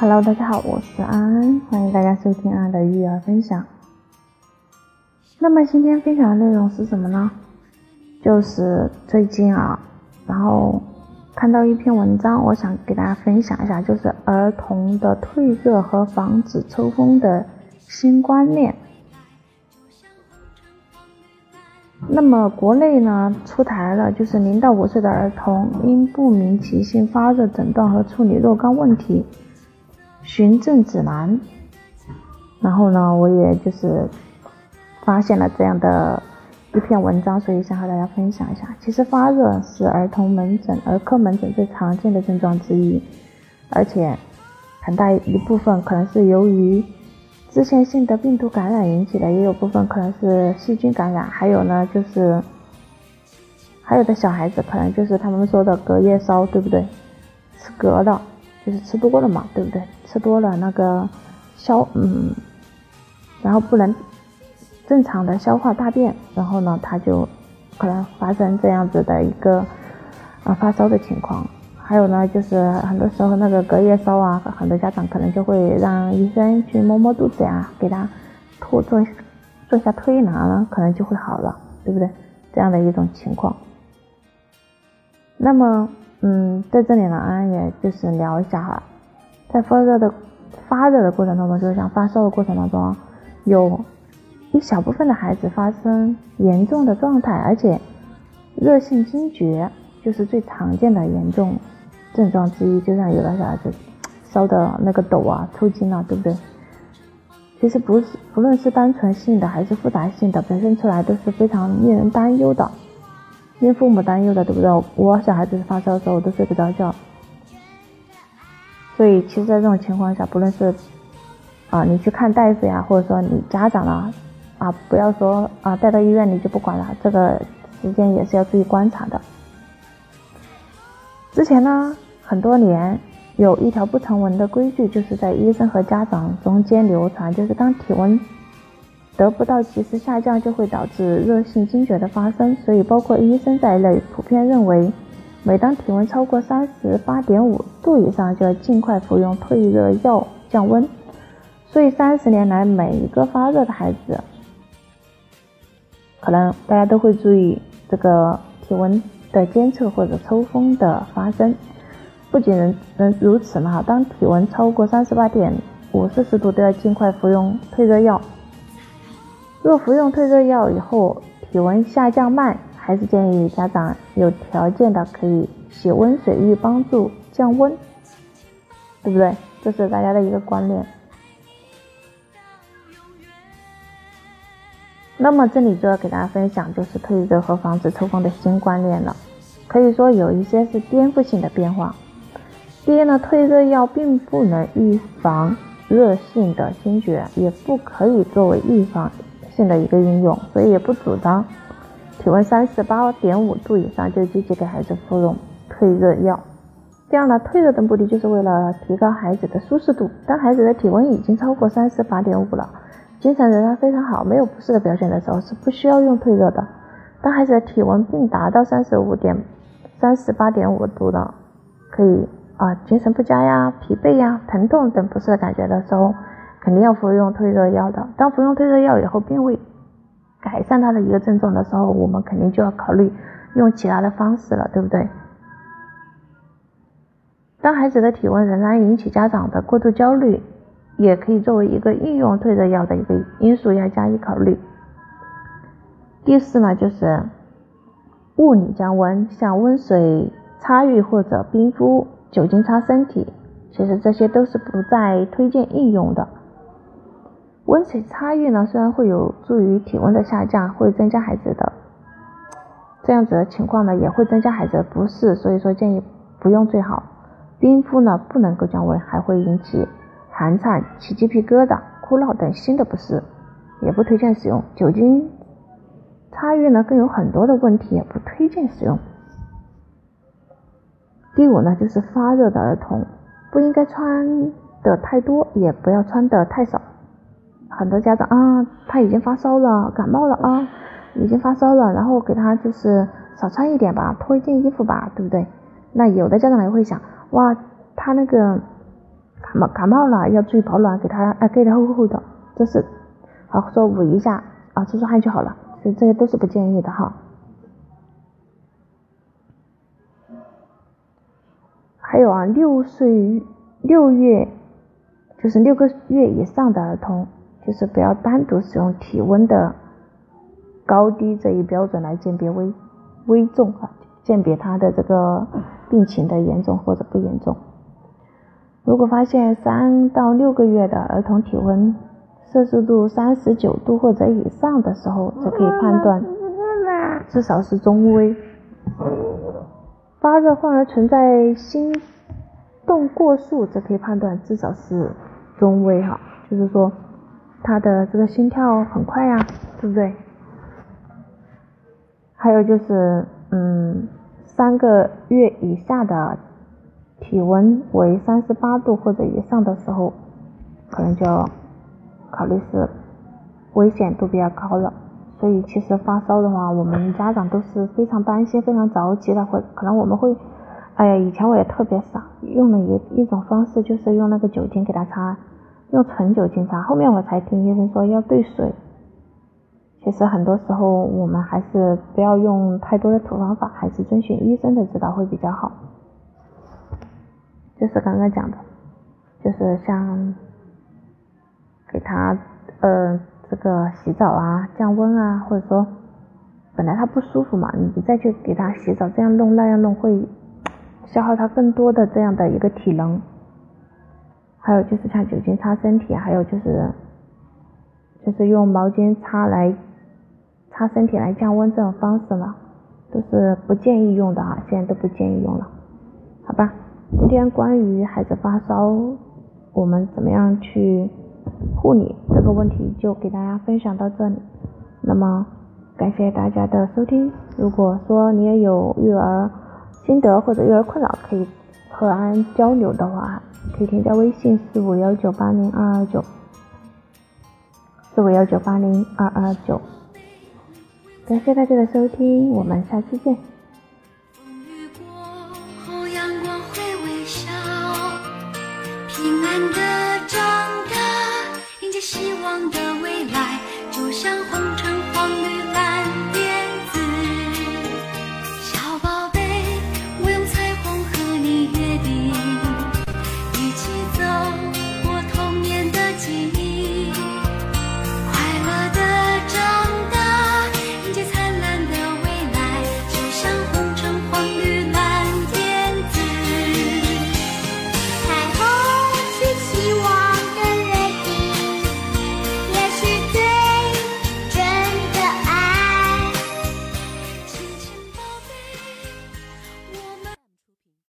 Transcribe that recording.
Hello，大家好，我是安安，欢迎大家收听安安的育儿分享。那么今天分享的内容是什么呢？就是最近啊，然后看到一篇文章，我想给大家分享一下，就是儿童的退热和防止抽风的新观念。那么国内呢出台了，就是零到五岁的儿童因不明急性发热诊断和处理若干问题。循证指南，然后呢，我也就是发现了这样的一篇文章，所以想和大家分享一下。其实发热是儿童门诊、儿科门诊最常见的症状之一，而且很大一部分可能是由于自限性的病毒感染引起的，也有部分可能是细菌感染，还有呢就是还有的小孩子可能就是他们说的隔夜烧，对不对？吃隔了。就是吃多了嘛，对不对？吃多了那个消，嗯，然后不能正常的消化大便，然后呢，他就可能发生这样子的一个啊发烧的情况。还有呢，就是很多时候那个隔夜烧啊，很多家长可能就会让医生去摸摸肚子呀，给他做做做下推拿，可能就会好了，对不对？这样的一种情况。那么。嗯，在这里呢，安安也就是聊一下哈，在发热的发热的过程当中，就是像发烧的过程当中，有一小部分的孩子发生严重的状态，而且热性惊厥就是最常见的严重症状之一，就像有的小孩子烧的那个抖啊、抽筋啊，对不对？其实不是，不论是单纯性的还是复杂性的，表现出来都是非常令人担忧的。令父母担忧的，对不对？我小孩子发烧的时候，我都睡不着觉。所以，其实，在这种情况下，不论是啊，你去看大夫呀，或者说你家长啊，啊，不要说啊，带到医院你就不管了，这个时间也是要注意观察的。之前呢，很多年有一条不成文的规矩，就是在医生和家长中间流传，就是当体温。得不到及时下降，就会导致热性惊厥的发生。所以，包括医生在内，普遍认为，每当体温超过三十八点五度以上，就要尽快服用退热药降温。所以，三十年来，每一个发热的孩子，可能大家都会注意这个体温的监测或者抽风的发生。不仅能能如此呢，当体温超过三十八点五摄氏度，都要尽快服用退热药。若服用退热药以后体温下降慢，还是建议家长有条件的可以洗温水浴帮助降温，对不对？这是大家的一个观念。那么这里就要给大家分享，就是退热和防止抽风的新观念了。可以说有一些是颠覆性的变化。第一呢，退热药并不能预防热性的惊厥，也不可以作为预防。性的一个应用，所以也不主张体温三十八点五度以上就积极给孩子服用退热药。这样呢，退热的目的就是为了提高孩子的舒适度。当孩子的体温已经超过三十八点五了，精神仍然非常好，没有不适的表现的时候，是不需要用退热的。当孩子的体温并达到三十五点三十八点五度的，可以啊，精神不佳呀、疲惫呀、疼痛等不适的感觉的时候。肯定要服用退热药的。当服用退热药以后，并未改善他的一个症状的时候，我们肯定就要考虑用其他的方式了，对不对？当孩子的体温仍然引起家长的过度焦虑，也可以作为一个应用退热药的一个因素要加以考虑。第四呢，就是物理降温，像温水擦浴或者冰敷、酒精擦身体，其实这些都是不再推荐应用的。温水擦浴呢，虽然会有助于体温的下降，会增加孩子的这样子的情况呢，也会增加孩子的不适，所以说建议不用最好。冰敷呢不能够降温，还会引起寒颤、起鸡皮疙瘩、哭闹等新的不适，也不推荐使用。酒精擦浴呢更有很多的问题，也不推荐使用。第五呢，就是发热的儿童不应该穿的太多，也不要穿的太少。很多家长啊，他已经发烧了，感冒了啊，已经发烧了，然后给他就是少穿一点吧，脱一件衣服吧，对不对？那有的家长也会想，哇，他那个感冒感冒了要注意保暖，给他哎盖得厚厚的，这是好说捂一下啊，出出汗就好了，所以这些都是不建议的哈。还有啊，六岁六月就是六个月以上的儿童，就是不要单独使用体温的高低这一标准来鉴别危危重啊，鉴别他的这个病情的严重或者不严重。如果发现三到六个月的儿童体温摄氏度三十九度或者以上的时候，就可以判断至少是中危。发热患儿存在心动过速，则可以判断至少是中危哈，就是说他的这个心跳很快呀，对不对？还有就是，嗯，三个月以下的体温为三十八度或者以上的时候，可能就要考虑是危险度比较高了。所以其实发烧的话，我们家长都是非常担心、非常着急的，或可能我们会，哎呀，以前我也特别傻，用了一一种方式，就是用那个酒精给他擦，用纯酒精擦。后面我才听医生说要兑水。其实很多时候我们还是不要用太多的土方法，还是遵循医生的指导会比较好。就是刚刚讲的，就是像给他，呃。这个洗澡啊，降温啊，或者说本来他不舒服嘛，你再去给他洗澡，这样弄那样弄会消耗他更多的这样的一个体能。还有就是像酒精擦身体，还有就是就是用毛巾擦来擦身体来降温这种方式呢，都是不建议用的啊，现在都不建议用了，好吧？今天关于孩子发烧，我们怎么样去？护理这个问题就给大家分享到这里，那么感谢大家的收听。如果说你也有育儿心得或者育儿困扰，可以和安交流的话，可以添加微信四五幺九八零二二九，四五幺九八零二二九。感谢大家的收听，我们下期见。平安的希望的未来，就像红。